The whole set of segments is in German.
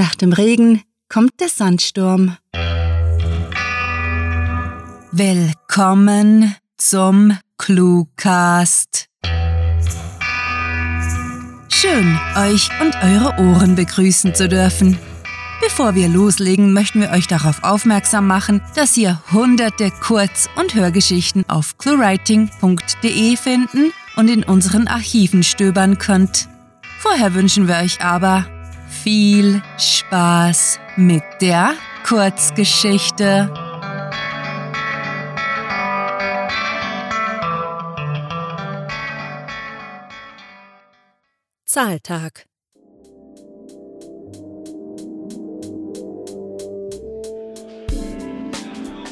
Nach dem Regen kommt der Sandsturm. Willkommen zum Cluecast. Schön, euch und eure Ohren begrüßen zu dürfen. Bevor wir loslegen, möchten wir euch darauf aufmerksam machen, dass ihr hunderte Kurz- und Hörgeschichten auf cluewriting.de finden und in unseren Archiven stöbern könnt. Vorher wünschen wir euch aber viel Spaß mit der Kurzgeschichte. Zahltag.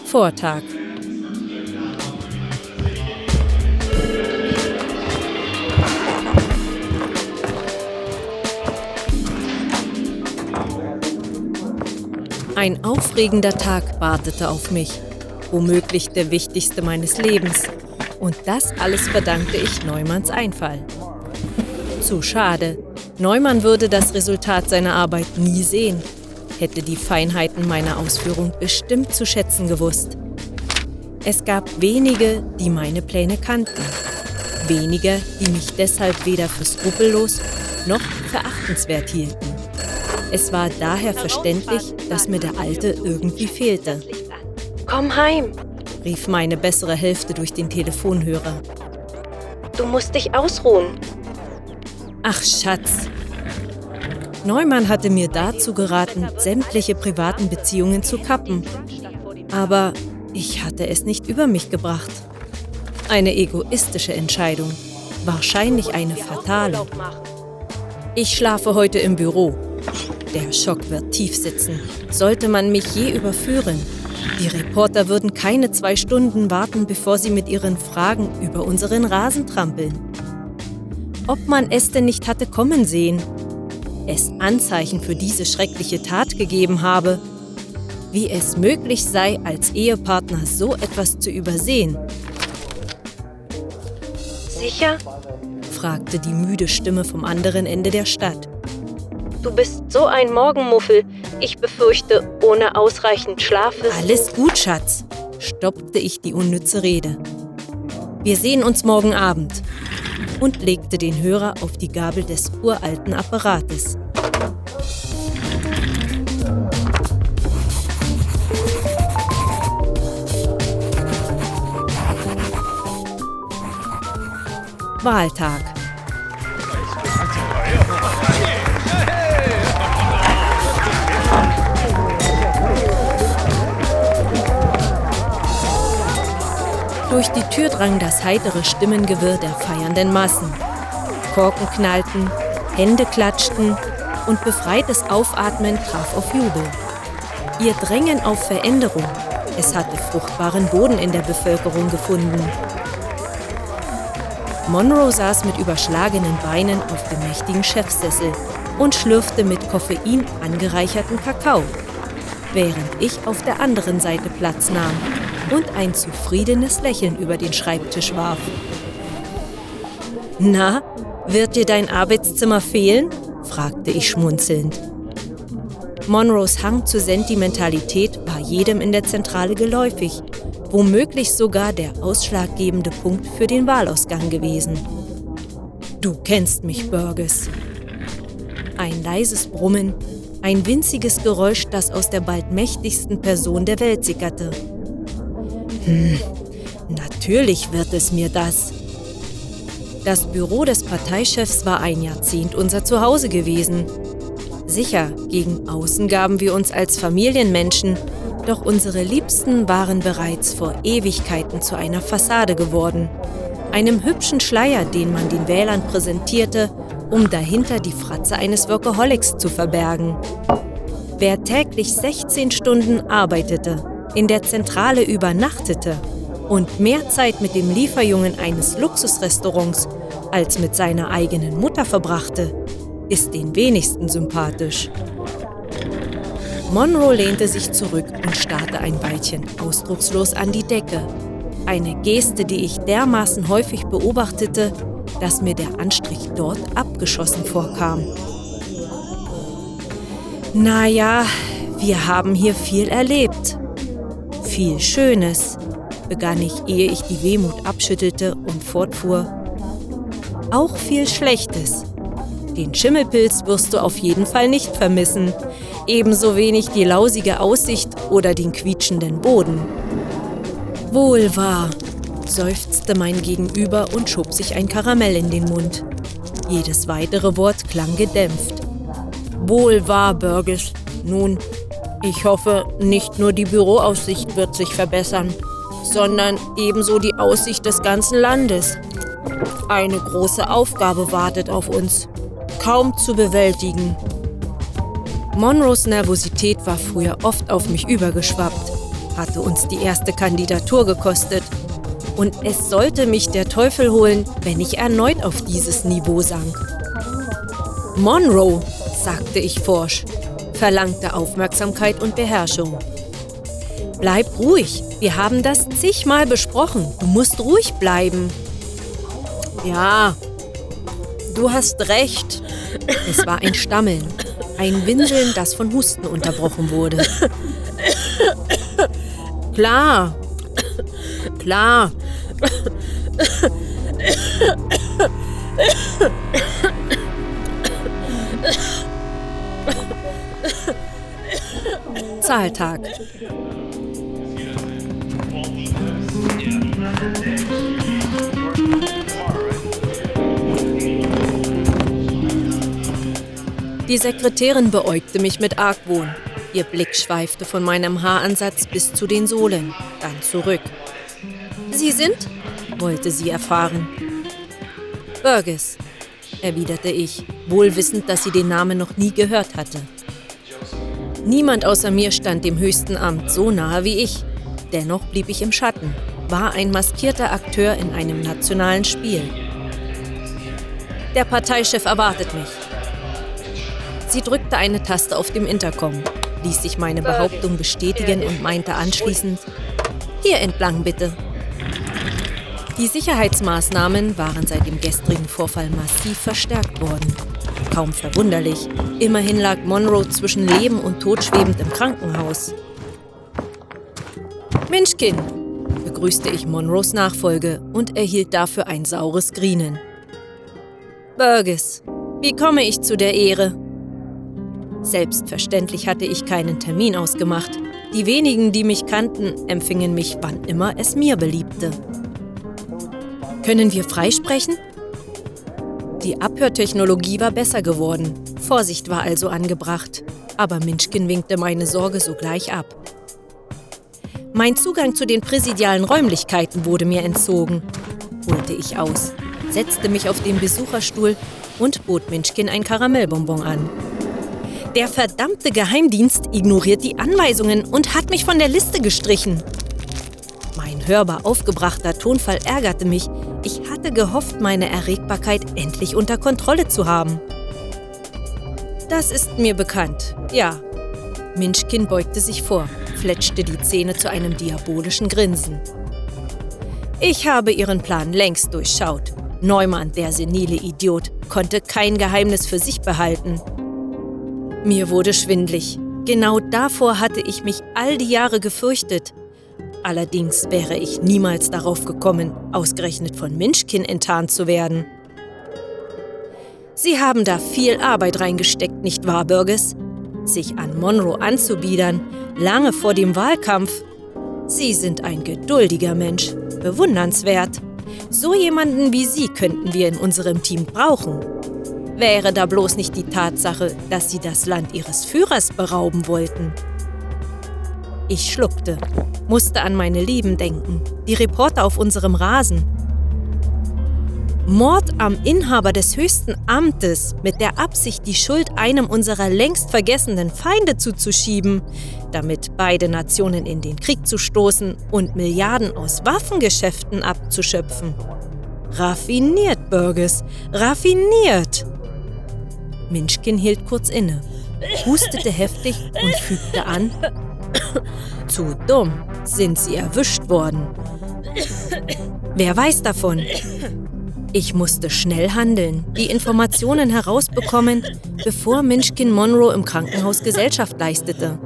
Vortag. Ein aufregender Tag wartete auf mich, womöglich der wichtigste meines Lebens. Und das alles verdankte ich Neumanns Einfall. Zu schade. Neumann würde das Resultat seiner Arbeit nie sehen, hätte die Feinheiten meiner Ausführung bestimmt zu schätzen gewusst. Es gab wenige, die meine Pläne kannten. Wenige, die mich deshalb weder für skrupellos noch verachtenswert hielten. Es war daher verständlich, dass mir der Alte irgendwie fehlte. Komm heim, rief meine bessere Hälfte durch den Telefonhörer. du musst dich ausruhen. Ach Schatz. Neumann hatte mir dazu geraten, sämtliche privaten Beziehungen zu kappen. Aber ich hatte es nicht über mich gebracht. Eine egoistische Entscheidung. Wahrscheinlich eine fatale. Ich schlafe heute im Büro. Der Schock wird tief sitzen. Sollte man mich je überführen? Die Reporter würden keine zwei Stunden warten, bevor sie mit ihren Fragen über unseren Rasen trampeln. Ob man es denn nicht hatte kommen sehen? Es Anzeichen für diese schreckliche Tat gegeben habe? Wie es möglich sei, als Ehepartner so etwas zu übersehen? Sicher? fragte die müde Stimme vom anderen Ende der Stadt. Du bist so ein Morgenmuffel. Ich befürchte, ohne ausreichend Schlaf wirst Alles gut, Schatz, stoppte ich die unnütze Rede. Wir sehen uns morgen Abend und legte den Hörer auf die Gabel des uralten Apparates. Wahltag. Durch die Tür drang das heitere Stimmengewirr der feiernden Massen. Korken knallten, Hände klatschten und befreites Aufatmen traf auf Jubel. Ihr Drängen auf Veränderung, es hatte fruchtbaren Boden in der Bevölkerung gefunden. Monroe saß mit überschlagenen Beinen auf dem mächtigen Chefsessel und schlürfte mit Koffein angereicherten Kakao, während ich auf der anderen Seite Platz nahm und ein zufriedenes Lächeln über den Schreibtisch warf. Na, wird dir dein Arbeitszimmer fehlen? fragte ich schmunzelnd. Monroes Hang zur Sentimentalität war jedem in der Zentrale geläufig, womöglich sogar der ausschlaggebende Punkt für den Wahlausgang gewesen. Du kennst mich, Burgess. Ein leises Brummen, ein winziges Geräusch, das aus der bald mächtigsten Person der Welt sickerte. Hm, natürlich wird es mir das. Das Büro des Parteichefs war ein Jahrzehnt unser Zuhause gewesen. Sicher, gegen außen gaben wir uns als Familienmenschen, doch unsere Liebsten waren bereits vor Ewigkeiten zu einer Fassade geworden. Einem hübschen Schleier, den man den Wählern präsentierte, um dahinter die Fratze eines Workaholics zu verbergen. Wer täglich 16 Stunden arbeitete, in der Zentrale übernachtete und mehr Zeit mit dem Lieferjungen eines Luxusrestaurants als mit seiner eigenen Mutter verbrachte, ist den wenigsten sympathisch. Monroe lehnte sich zurück und starrte ein Weilchen ausdruckslos an die Decke. Eine Geste, die ich dermaßen häufig beobachtete, dass mir der Anstrich dort abgeschossen vorkam. Naja, wir haben hier viel erlebt. Viel Schönes, begann ich, ehe ich die Wehmut abschüttelte und fortfuhr. Auch viel Schlechtes. Den Schimmelpilz wirst du auf jeden Fall nicht vermissen. Ebenso wenig die lausige Aussicht oder den quietschenden Boden. Wohl wahr, seufzte mein Gegenüber und schob sich ein Karamell in den Mund. Jedes weitere Wort klang gedämpft. Wohl wahr, Burgess. Nun, ich hoffe, nicht nur die Büroaussicht wird sich verbessern, sondern ebenso die Aussicht des ganzen Landes. Eine große Aufgabe wartet auf uns, kaum zu bewältigen. Monroes Nervosität war früher oft auf mich übergeschwappt, hatte uns die erste Kandidatur gekostet. Und es sollte mich der Teufel holen, wenn ich erneut auf dieses Niveau sank. Monroe, sagte ich forsch, verlangte Aufmerksamkeit und Beherrschung. Bleib ruhig, wir haben das zigmal besprochen. Du musst ruhig bleiben. Ja, du hast recht. Es war ein Stammeln, ein Winseln, das von Husten unterbrochen wurde. Klar, klar. Zahltag. Die Sekretärin beäugte mich mit Argwohn. Ihr Blick schweifte von meinem Haaransatz bis zu den Sohlen, dann zurück. Sie sind? wollte sie erfahren. Burgess, erwiderte ich, wohl wissend, dass sie den Namen noch nie gehört hatte. Niemand außer mir stand dem höchsten Amt so nahe wie ich. Dennoch blieb ich im Schatten, war ein maskierter Akteur in einem nationalen Spiel. Der Parteichef erwartet mich. Sie drückte eine Taste auf dem Intercom, ließ sich meine Behauptung bestätigen und meinte anschließend, hier entlang bitte. Die Sicherheitsmaßnahmen waren seit dem gestrigen Vorfall massiv verstärkt worden. Kaum verwunderlich. Immerhin lag Monroe zwischen Leben und Tod schwebend im Krankenhaus. Minchkin, begrüßte ich Monroes Nachfolge und erhielt dafür ein saures Grienen. Burgess, wie komme ich zu der Ehre? Selbstverständlich hatte ich keinen Termin ausgemacht. Die wenigen, die mich kannten, empfingen mich, wann immer es mir beliebte. Können wir freisprechen? Die Abhörtechnologie war besser geworden. Vorsicht war also angebracht. Aber Minchkin winkte meine Sorge sogleich ab. Mein Zugang zu den präsidialen Räumlichkeiten wurde mir entzogen, holte ich aus, setzte mich auf den Besucherstuhl und bot Minchkin ein Karamellbonbon an. Der verdammte Geheimdienst ignoriert die Anweisungen und hat mich von der Liste gestrichen. Mein hörbar aufgebrachter Tonfall ärgerte mich, ich hatte gehofft, meine Erregbarkeit endlich unter Kontrolle zu haben. Das ist mir bekannt, ja. Minchkin beugte sich vor, fletschte die Zähne zu einem diabolischen Grinsen. Ich habe Ihren Plan längst durchschaut. Neumann, der senile Idiot, konnte kein Geheimnis für sich behalten. Mir wurde schwindlig. Genau davor hatte ich mich all die Jahre gefürchtet. Allerdings wäre ich niemals darauf gekommen, ausgerechnet von Minchkin enttarnt zu werden. Sie haben da viel Arbeit reingesteckt, nicht wahr, Burgess? Sich an Monroe anzubiedern, lange vor dem Wahlkampf. Sie sind ein geduldiger Mensch, bewundernswert. So jemanden wie Sie könnten wir in unserem Team brauchen. Wäre da bloß nicht die Tatsache, dass Sie das Land Ihres Führers berauben wollten. Ich schluckte, musste an meine Lieben denken, die Reporter auf unserem Rasen. Mord am Inhaber des höchsten Amtes mit der Absicht, die Schuld einem unserer längst vergessenen Feinde zuzuschieben, damit beide Nationen in den Krieg zu stoßen und Milliarden aus Waffengeschäften abzuschöpfen. Raffiniert, Burgess, raffiniert! Minchkin hielt kurz inne, hustete heftig und fügte an, zu dumm sind sie erwischt worden. Wer weiß davon? Ich musste schnell handeln, die Informationen herausbekommen, bevor Minchkin Monroe im Krankenhaus Gesellschaft leistete.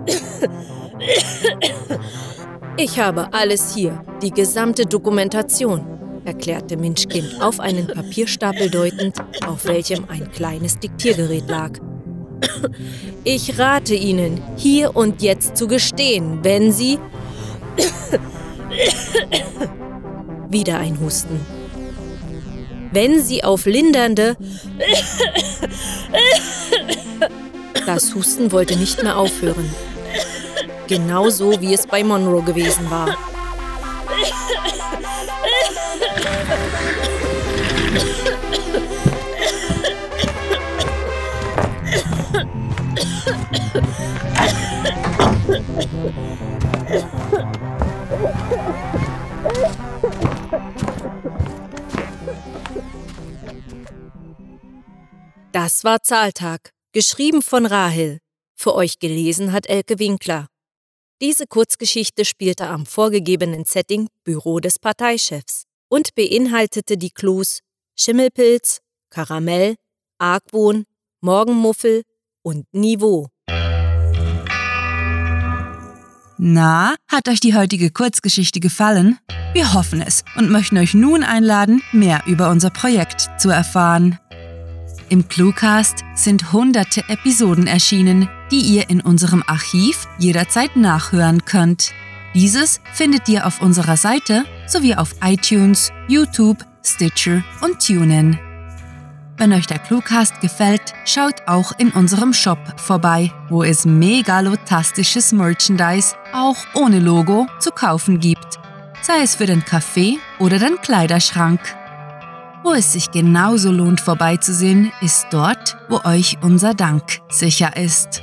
Ich habe alles hier, die gesamte Dokumentation, erklärte Minchkin auf einen Papierstapel deutend, auf welchem ein kleines Diktiergerät lag. Ich rate Ihnen, hier und jetzt zu gestehen, wenn Sie... Wieder ein Husten. Wenn Sie auf lindernde... Das Husten wollte nicht mehr aufhören. Genauso wie es bei Monroe gewesen war. Das war Zahltag, geschrieben von Rahel. Für euch gelesen hat Elke Winkler. Diese Kurzgeschichte spielte am vorgegebenen Setting Büro des Parteichefs und beinhaltete die Clues Schimmelpilz, Karamell, Argwohn, Morgenmuffel und Niveau. Na, hat euch die heutige Kurzgeschichte gefallen? Wir hoffen es und möchten euch nun einladen, mehr über unser Projekt zu erfahren. Im Cluecast sind hunderte Episoden erschienen, die ihr in unserem Archiv jederzeit nachhören könnt. Dieses findet ihr auf unserer Seite sowie auf iTunes, YouTube, Stitcher und TuneIn. Wenn euch der Cluecast gefällt, schaut auch in unserem Shop vorbei, wo es megalotastisches Merchandise auch ohne Logo zu kaufen gibt, sei es für den Kaffee oder den Kleiderschrank. Wo es sich genauso lohnt vorbeizusehen, ist dort, wo euch unser Dank sicher ist.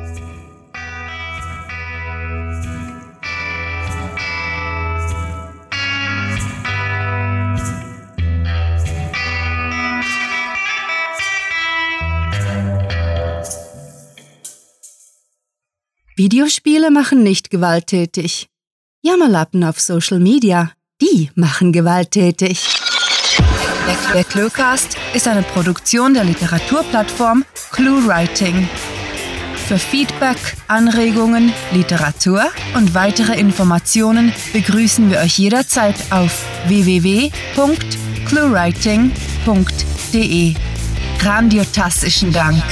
Videospiele machen nicht gewalttätig. Jammerlappen auf Social Media, die machen gewalttätig. Der, Cluecast ist eine Produktion der Literaturplattform ClueWriting. Für Feedback, Anregungen, Literatur und weitere Informationen begrüßen wir euch jederzeit auf www.cluewriting.de. Grandiotastischen Dank.